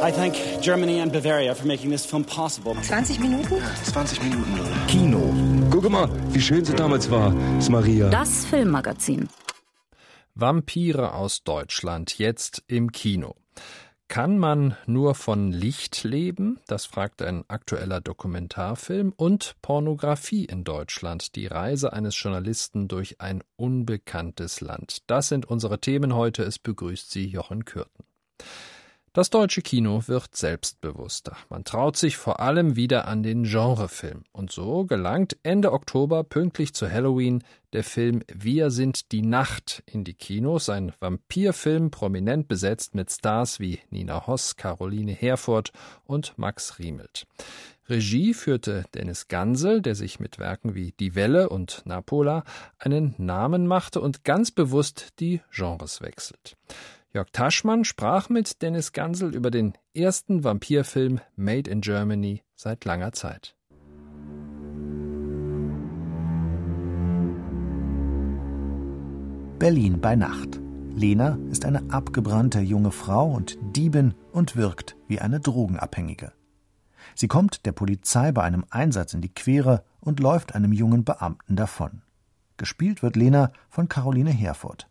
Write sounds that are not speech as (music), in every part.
I thank Germany and Bavaria for making this film possible. 20 Minuten? 20 Minuten. Kino. Guck mal, wie schön sie damals war, ist Maria. Das Filmmagazin. Vampire aus Deutschland, jetzt im Kino. Kann man nur von Licht leben? Das fragt ein aktueller Dokumentarfilm. Und Pornografie in Deutschland, die Reise eines Journalisten durch ein unbekanntes Land. Das sind unsere Themen heute. Es begrüßt Sie Jochen Kürten. Das deutsche Kino wird selbstbewusster. Man traut sich vor allem wieder an den Genrefilm. Und so gelangt Ende Oktober pünktlich zu Halloween der Film Wir sind die Nacht in die Kinos. Ein Vampirfilm, prominent besetzt mit Stars wie Nina Hoss, Caroline Herfurth und Max Riemelt. Regie führte Dennis Gansel, der sich mit Werken wie Die Welle und Napola einen Namen machte und ganz bewusst die Genres wechselt. Jörg Taschmann sprach mit Dennis Gansel über den ersten Vampirfilm Made in Germany seit langer Zeit. Berlin bei Nacht. Lena ist eine abgebrannte junge Frau und Diebin und wirkt wie eine Drogenabhängige. Sie kommt der Polizei bei einem Einsatz in die Quere und läuft einem jungen Beamten davon. Gespielt wird Lena von Caroline Herfurth.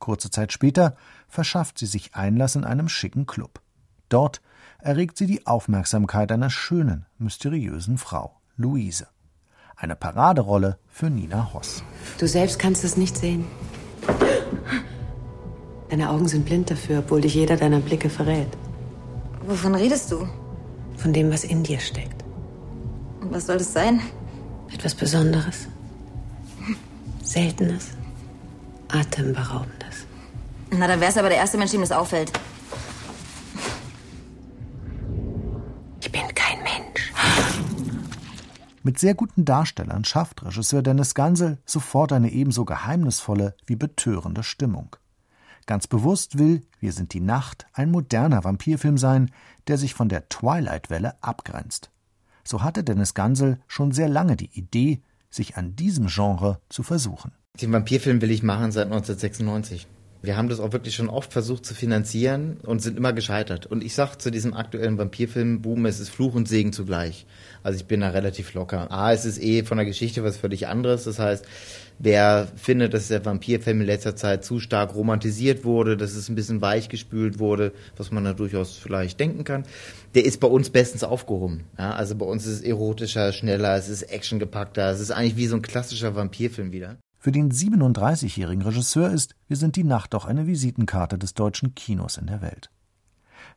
Kurze Zeit später verschafft sie sich Einlass in einem schicken Club. Dort erregt sie die Aufmerksamkeit einer schönen, mysteriösen Frau, Luise. Eine Paraderolle für Nina Hoss. Du selbst kannst es nicht sehen. Deine Augen sind blind dafür, obwohl dich jeder deiner Blicke verrät. Wovon redest du? Von dem, was in dir steckt. Und was soll das sein? Etwas Besonderes. (laughs) Seltenes. Atemberaubendes. Na, dann wär's aber der erste Mensch, dem das auffällt. Ich bin kein Mensch. Mit sehr guten Darstellern schafft Regisseur Dennis Gansel sofort eine ebenso geheimnisvolle wie betörende Stimmung. Ganz bewusst will Wir sind die Nacht ein moderner Vampirfilm sein, der sich von der Twilight-Welle abgrenzt. So hatte Dennis Gansel schon sehr lange die Idee, sich an diesem Genre zu versuchen. Den Vampirfilm will ich machen seit 1996. Wir haben das auch wirklich schon oft versucht zu finanzieren und sind immer gescheitert. Und ich sag zu diesem aktuellen Vampirfilm, Boom, es ist Fluch und Segen zugleich. Also ich bin da relativ locker. A, es ist eh von der Geschichte was völlig anderes. Das heißt, wer findet, dass der Vampirfilm in letzter Zeit zu stark romantisiert wurde, dass es ein bisschen weichgespült wurde, was man da durchaus vielleicht denken kann, der ist bei uns bestens aufgehoben. Ja, also bei uns ist es erotischer, schneller, es ist actiongepackter, es ist eigentlich wie so ein klassischer Vampirfilm wieder. Für den 37-jährigen Regisseur ist Wir sind die Nacht auch eine Visitenkarte des deutschen Kinos in der Welt.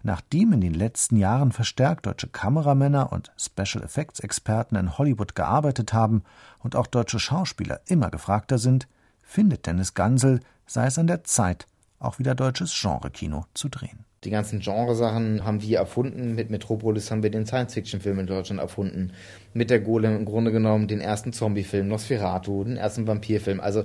Nachdem in den letzten Jahren verstärkt deutsche Kameramänner und Special Effects Experten in Hollywood gearbeitet haben und auch deutsche Schauspieler immer gefragter sind, findet Dennis Gansel, sei es an der Zeit, auch wieder deutsches Genrekino zu drehen. Die ganzen Genresachen haben wir erfunden. Mit Metropolis haben wir den Science-Fiction-Film in Deutschland erfunden. Mit der Golem im Grunde genommen den ersten Zombie-Film, Nosferatu, den ersten Vampir-Film. Also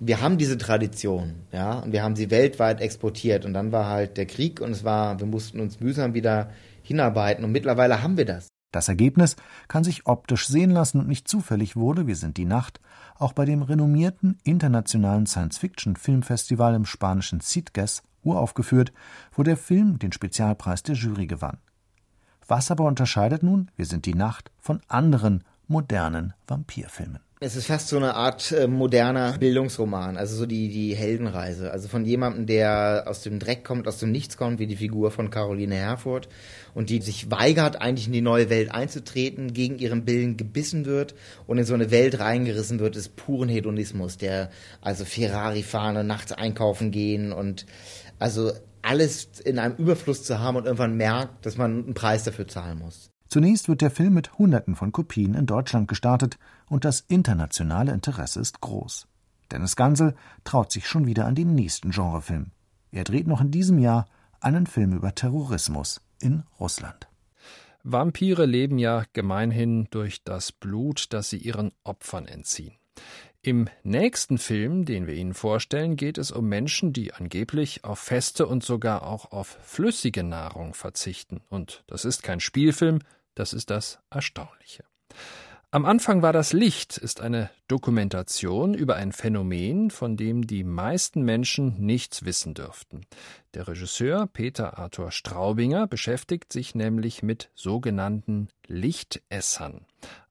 wir haben diese Tradition, ja, und wir haben sie weltweit exportiert. Und dann war halt der Krieg und es war, wir mussten uns mühsam wieder hinarbeiten. Und mittlerweile haben wir das. Das Ergebnis kann sich optisch sehen lassen und nicht zufällig wurde, wir sind die Nacht, auch bei dem renommierten internationalen Science-Fiction-Filmfestival im spanischen Sitges uraufgeführt, wo der Film den Spezialpreis der Jury gewann. Was aber unterscheidet nun Wir sind die Nacht von anderen modernen Vampirfilmen? Es ist fast so eine Art äh, moderner Bildungsroman, also so die, die Heldenreise. Also von jemandem, der aus dem Dreck kommt, aus dem Nichts kommt, wie die Figur von Caroline Herfurth und die sich weigert, eigentlich in die neue Welt einzutreten, gegen ihren Willen gebissen wird und in so eine Welt reingerissen wird des puren Hedonismus, der also Ferrari fahren und nachts einkaufen gehen und also alles in einem Überfluss zu haben und irgendwann merkt, dass man einen Preis dafür zahlen muss. Zunächst wird der Film mit Hunderten von Kopien in Deutschland gestartet und das internationale Interesse ist groß. Dennis Gansel traut sich schon wieder an den nächsten Genrefilm. Er dreht noch in diesem Jahr einen Film über Terrorismus in Russland. Vampire leben ja gemeinhin durch das Blut, das sie ihren Opfern entziehen. Im nächsten Film, den wir Ihnen vorstellen, geht es um Menschen, die angeblich auf feste und sogar auch auf flüssige Nahrung verzichten. Und das ist kein Spielfilm, das ist das Erstaunliche. Am Anfang war das Licht ist eine Dokumentation über ein Phänomen, von dem die meisten Menschen nichts wissen dürften. Der Regisseur Peter Arthur Straubinger beschäftigt sich nämlich mit sogenannten Lichtessern.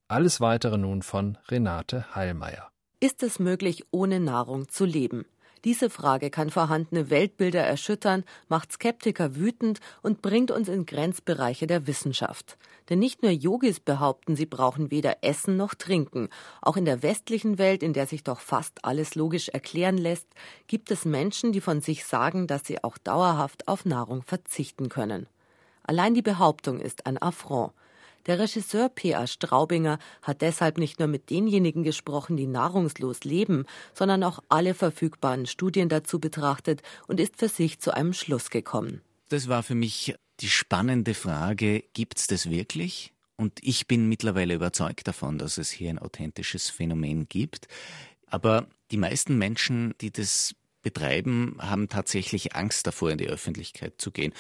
Alles weitere nun von Renate Heilmeier. Ist es möglich, ohne Nahrung zu leben? Diese Frage kann vorhandene Weltbilder erschüttern, macht Skeptiker wütend und bringt uns in Grenzbereiche der Wissenschaft. Denn nicht nur Yogis behaupten, sie brauchen weder Essen noch Trinken. Auch in der westlichen Welt, in der sich doch fast alles logisch erklären lässt, gibt es Menschen, die von sich sagen, dass sie auch dauerhaft auf Nahrung verzichten können. Allein die Behauptung ist ein Affront. Der Regisseur P.A. Straubinger hat deshalb nicht nur mit denjenigen gesprochen, die nahrungslos leben, sondern auch alle verfügbaren Studien dazu betrachtet und ist für sich zu einem Schluss gekommen. Das war für mich die spannende Frage, gibt es das wirklich? Und ich bin mittlerweile überzeugt davon, dass es hier ein authentisches Phänomen gibt. Aber die meisten Menschen, die das betreiben, haben tatsächlich Angst davor, in die Öffentlichkeit zu gehen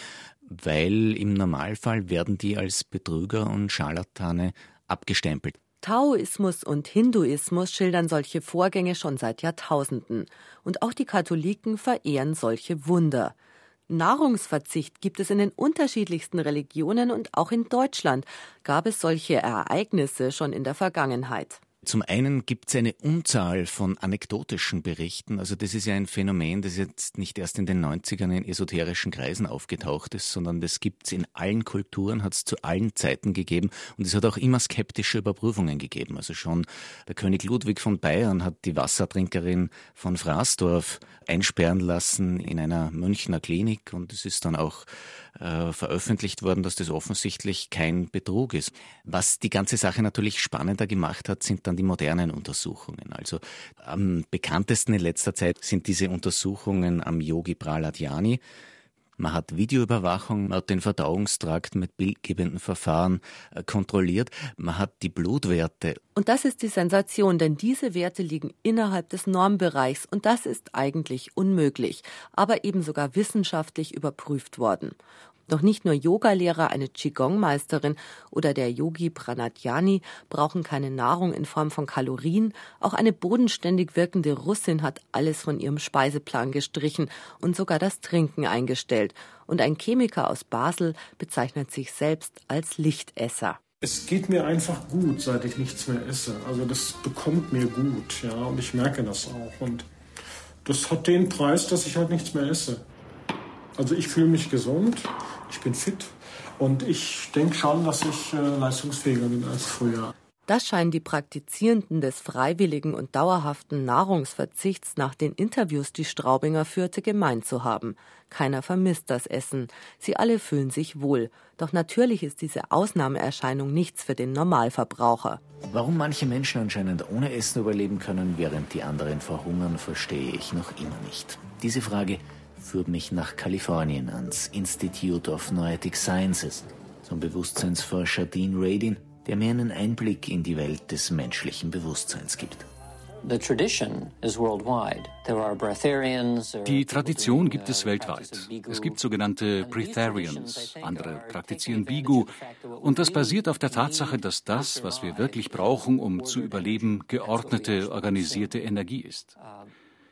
weil im Normalfall werden die als Betrüger und Scharlatane abgestempelt. Taoismus und Hinduismus schildern solche Vorgänge schon seit Jahrtausenden. Und auch die Katholiken verehren solche Wunder. Nahrungsverzicht gibt es in den unterschiedlichsten Religionen und auch in Deutschland gab es solche Ereignisse schon in der Vergangenheit. Zum einen gibt es eine Unzahl von anekdotischen Berichten. Also das ist ja ein Phänomen, das jetzt nicht erst in den 90ern in esoterischen Kreisen aufgetaucht ist, sondern das gibt es in allen Kulturen, hat es zu allen Zeiten gegeben. Und es hat auch immer skeptische Überprüfungen gegeben. Also schon der König Ludwig von Bayern hat die Wassertrinkerin von Fraßdorf einsperren lassen in einer Münchner Klinik. Und es ist dann auch äh, veröffentlicht worden, dass das offensichtlich kein Betrug ist. Was die ganze Sache natürlich spannender gemacht hat, sind dann die modernen Untersuchungen. Also am bekanntesten in letzter Zeit sind diese Untersuchungen am Yogi Praladhyani. Man hat Videoüberwachung, man hat den Verdauungstrakt mit bildgebenden Verfahren äh, kontrolliert, man hat die Blutwerte. Und das ist die Sensation, denn diese Werte liegen innerhalb des Normbereichs und das ist eigentlich unmöglich, aber eben sogar wissenschaftlich überprüft worden. Doch nicht nur Yogalehrer, eine Qigong-Meisterin oder der Yogi Pranadhyani brauchen keine Nahrung in Form von Kalorien. Auch eine bodenständig wirkende Russin hat alles von ihrem Speiseplan gestrichen und sogar das Trinken eingestellt. Und ein Chemiker aus Basel bezeichnet sich selbst als Lichtesser. Es geht mir einfach gut, seit ich nichts mehr esse. Also das bekommt mir gut, ja, und ich merke das auch. Und das hat den Preis, dass ich halt nichts mehr esse. Also ich fühle mich gesund, ich bin fit und ich denke schon, dass ich äh, leistungsfähiger bin als früher. Das scheinen die Praktizierenden des freiwilligen und dauerhaften Nahrungsverzichts nach den Interviews, die Straubinger führte, gemeint zu haben. Keiner vermisst das Essen. Sie alle fühlen sich wohl. Doch natürlich ist diese Ausnahmeerscheinung nichts für den Normalverbraucher. Warum manche Menschen anscheinend ohne Essen überleben können, während die anderen verhungern, verstehe ich noch immer nicht. Diese Frage führt mich nach Kalifornien ans Institute of Noetic Sciences zum Bewusstseinsforscher Dean Radin, der mir einen Einblick in die Welt des menschlichen Bewusstseins gibt. Die Tradition gibt es weltweit. Es gibt sogenannte Breatharians, andere praktizieren Bigu. Und das basiert auf der Tatsache, dass das, was wir wirklich brauchen, um zu überleben, geordnete, organisierte Energie ist.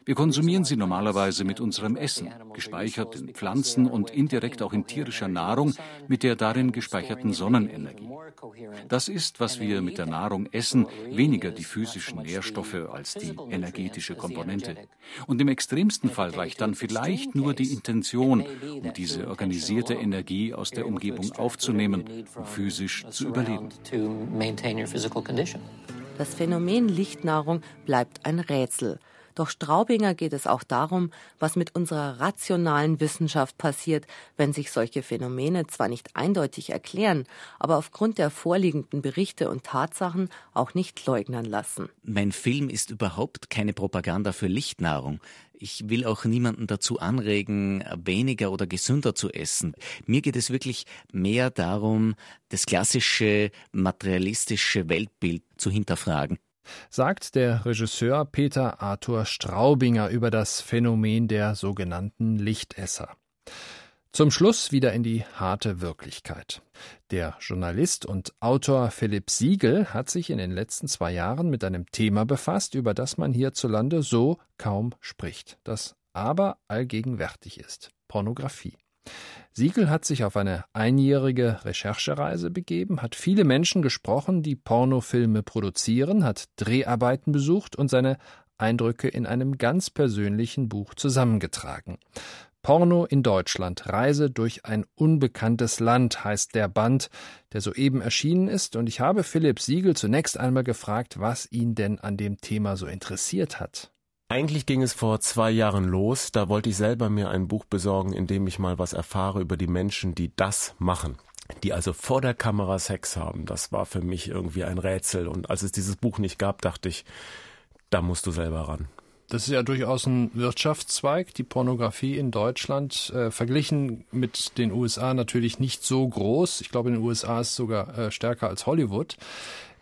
Wir konsumieren sie normalerweise mit unserem Essen, gespeichert in Pflanzen und indirekt auch in tierischer Nahrung mit der darin gespeicherten Sonnenenergie. Das ist, was wir mit der Nahrung essen, weniger die physischen Nährstoffe als die energetische Komponente. Und im extremsten Fall reicht dann vielleicht nur die Intention, um diese organisierte Energie aus der Umgebung aufzunehmen, um physisch zu überleben. Das Phänomen Lichtnahrung bleibt ein Rätsel. Doch Straubinger geht es auch darum, was mit unserer rationalen Wissenschaft passiert, wenn sich solche Phänomene zwar nicht eindeutig erklären, aber aufgrund der vorliegenden Berichte und Tatsachen auch nicht leugnen lassen. Mein Film ist überhaupt keine Propaganda für Lichtnahrung. Ich will auch niemanden dazu anregen, weniger oder gesünder zu essen. Mir geht es wirklich mehr darum, das klassische materialistische Weltbild zu hinterfragen sagt der Regisseur Peter Arthur Straubinger über das Phänomen der sogenannten Lichtesser. Zum Schluss wieder in die harte Wirklichkeit. Der Journalist und Autor Philipp Siegel hat sich in den letzten zwei Jahren mit einem Thema befasst, über das man hierzulande so kaum spricht, das aber allgegenwärtig ist Pornografie. Siegel hat sich auf eine einjährige Recherchereise begeben, hat viele Menschen gesprochen, die Pornofilme produzieren, hat Dreharbeiten besucht und seine Eindrücke in einem ganz persönlichen Buch zusammengetragen. Porno in Deutschland, Reise durch ein unbekanntes Land heißt der Band, der soeben erschienen ist, und ich habe Philipp Siegel zunächst einmal gefragt, was ihn denn an dem Thema so interessiert hat. Eigentlich ging es vor zwei Jahren los, da wollte ich selber mir ein Buch besorgen, in dem ich mal was erfahre über die Menschen, die das machen die also vor der Kamera Sex haben. Das war für mich irgendwie ein Rätsel. Und als es dieses Buch nicht gab, dachte ich, da musst du selber ran. Das ist ja durchaus ein Wirtschaftszweig, die Pornografie in Deutschland, äh, verglichen mit den USA natürlich nicht so groß. Ich glaube, in den USA ist es sogar äh, stärker als Hollywood.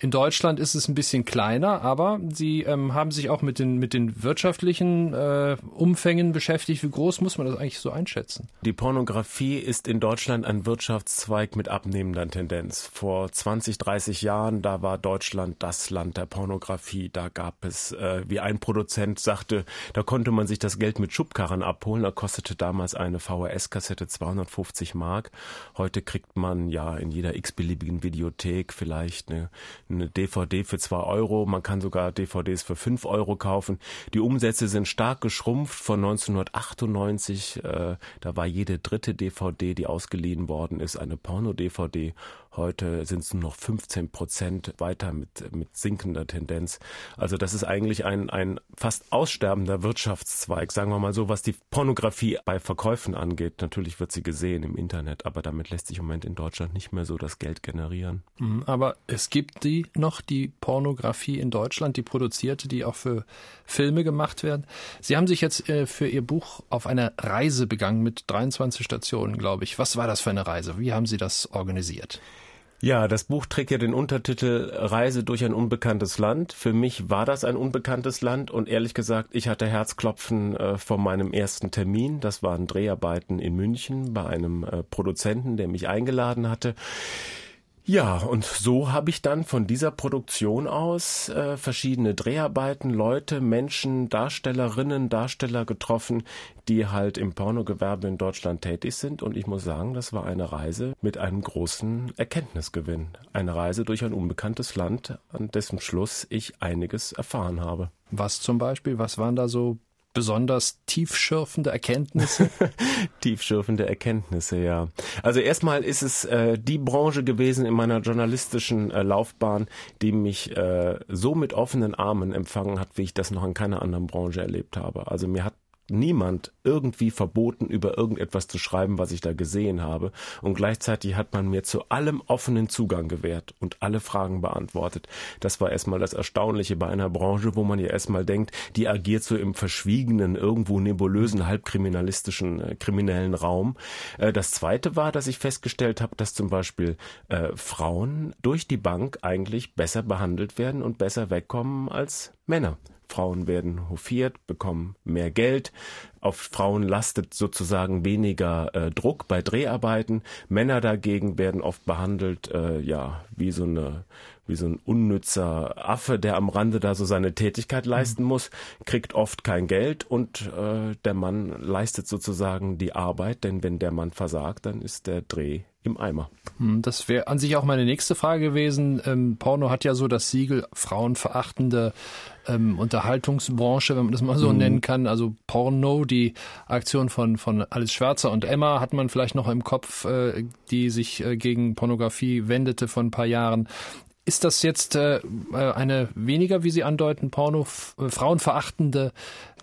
In Deutschland ist es ein bisschen kleiner, aber Sie ähm, haben sich auch mit den, mit den wirtschaftlichen äh, Umfängen beschäftigt. Wie groß muss man das eigentlich so einschätzen? Die Pornografie ist in Deutschland ein Wirtschaftszweig mit abnehmender Tendenz. Vor 20, 30 Jahren, da war Deutschland das Land der Pornografie. Da gab es, äh, wie ein Produzent sagte, da konnte man sich das Geld mit Schubkarren abholen. Da kostete damals eine VHS-Kassette 250 Mark. Heute kriegt man ja in jeder x-beliebigen Videothek vielleicht eine eine DVD für zwei Euro, man kann sogar DVDs für fünf Euro kaufen. Die Umsätze sind stark geschrumpft von 1998. Äh, da war jede dritte DVD, die ausgeliehen worden ist, eine Porno-DVD. Heute sind es nur noch 15 Prozent weiter mit, mit sinkender Tendenz. Also das ist eigentlich ein, ein fast aussterbender Wirtschaftszweig, sagen wir mal so, was die Pornografie bei Verkäufen angeht. Natürlich wird sie gesehen im Internet, aber damit lässt sich im Moment in Deutschland nicht mehr so das Geld generieren. Mhm, aber es gibt die noch, die Pornografie in Deutschland, die produzierte, die auch für Filme gemacht werden. Sie haben sich jetzt äh, für Ihr Buch auf eine Reise begangen mit 23 Stationen, glaube ich. Was war das für eine Reise? Wie haben Sie das organisiert? Ja, das Buch trägt ja den Untertitel Reise durch ein unbekanntes Land. Für mich war das ein unbekanntes Land und ehrlich gesagt, ich hatte Herzklopfen äh, vor meinem ersten Termin. Das waren Dreharbeiten in München bei einem äh, Produzenten, der mich eingeladen hatte. Ja, und so habe ich dann von dieser Produktion aus äh, verschiedene Dreharbeiten, Leute, Menschen, Darstellerinnen, Darsteller getroffen, die halt im Pornogewerbe in Deutschland tätig sind. Und ich muss sagen, das war eine Reise mit einem großen Erkenntnisgewinn. Eine Reise durch ein unbekanntes Land, an dessen Schluss ich einiges erfahren habe. Was zum Beispiel? Was waren da so besonders tiefschürfende Erkenntnisse? (laughs) tiefschürfende Erkenntnisse, ja. Also erstmal ist es äh, die Branche gewesen in meiner journalistischen äh, Laufbahn, die mich äh, so mit offenen Armen empfangen hat, wie ich das noch in keiner anderen Branche erlebt habe. Also mir hat niemand irgendwie verboten, über irgendetwas zu schreiben, was ich da gesehen habe. Und gleichzeitig hat man mir zu allem offenen Zugang gewährt und alle Fragen beantwortet. Das war erstmal das Erstaunliche bei einer Branche, wo man ja erstmal denkt, die agiert so im verschwiegenen, irgendwo nebulösen, halbkriminalistischen, äh, kriminellen Raum. Äh, das zweite war, dass ich festgestellt habe, dass zum Beispiel äh, Frauen durch die Bank eigentlich besser behandelt werden und besser wegkommen als Männer. Frauen werden hofiert, bekommen mehr Geld. Auf Frauen lastet sozusagen weniger äh, Druck bei Dreharbeiten. Männer dagegen werden oft behandelt, äh, ja, wie so eine wie so ein unnützer Affe, der am Rande da so seine Tätigkeit leisten mhm. muss, kriegt oft kein Geld und äh, der Mann leistet sozusagen die Arbeit, denn wenn der Mann versagt, dann ist der Dreh im Eimer. Hm, das wäre an sich auch meine nächste Frage gewesen. Ähm, Porno hat ja so das Siegel frauenverachtende ähm, Unterhaltungsbranche, wenn man das mal so mhm. nennen kann. Also Porno, die Aktion von, von Alice Schwarzer und Emma hat man vielleicht noch im Kopf, äh, die sich äh, gegen Pornografie wendete vor ein paar Jahren. Ist das jetzt äh, eine weniger, wie Sie andeuten, Porno, äh, frauenverachtende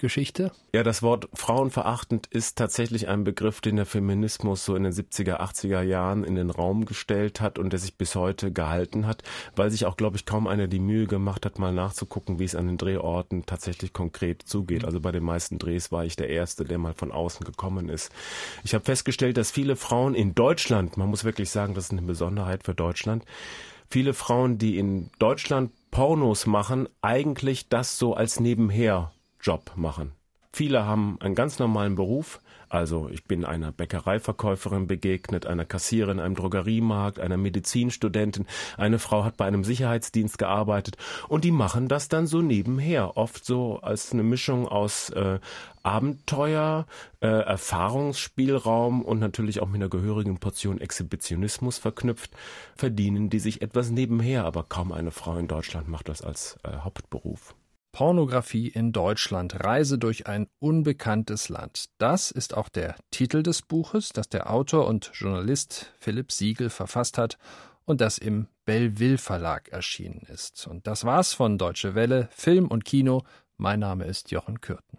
Geschichte? Ja, das Wort frauenverachtend ist tatsächlich ein Begriff, den der Feminismus so in den 70er, 80er Jahren in den Raum gestellt hat und der sich bis heute gehalten hat, weil sich auch, glaube ich, kaum einer die Mühe gemacht hat, mal nachzugucken, wie es an den Drehorten tatsächlich konkret zugeht. Also bei den meisten Drehs war ich der Erste, der mal von außen gekommen ist. Ich habe festgestellt, dass viele Frauen in Deutschland, man muss wirklich sagen, das ist eine Besonderheit für Deutschland, viele Frauen, die in Deutschland Pornos machen, eigentlich das so als Nebenher-Job machen. Viele haben einen ganz normalen Beruf, Also ich bin einer Bäckereiverkäuferin begegnet, einer Kassiererin in einem Drogeriemarkt, einer Medizinstudentin. Eine Frau hat bei einem Sicherheitsdienst gearbeitet und die machen das dann so nebenher, oft so als eine Mischung aus äh, Abenteuer, äh, Erfahrungsspielraum und natürlich auch mit einer gehörigen Portion Exhibitionismus verknüpft, verdienen die sich etwas nebenher, aber kaum eine Frau in Deutschland macht das als äh, Hauptberuf. Pornografie in Deutschland. Reise durch ein unbekanntes Land. Das ist auch der Titel des Buches, das der Autor und Journalist Philipp Siegel verfasst hat und das im Belleville Verlag erschienen ist. Und das war's von Deutsche Welle, Film und Kino. Mein Name ist Jochen Kürten.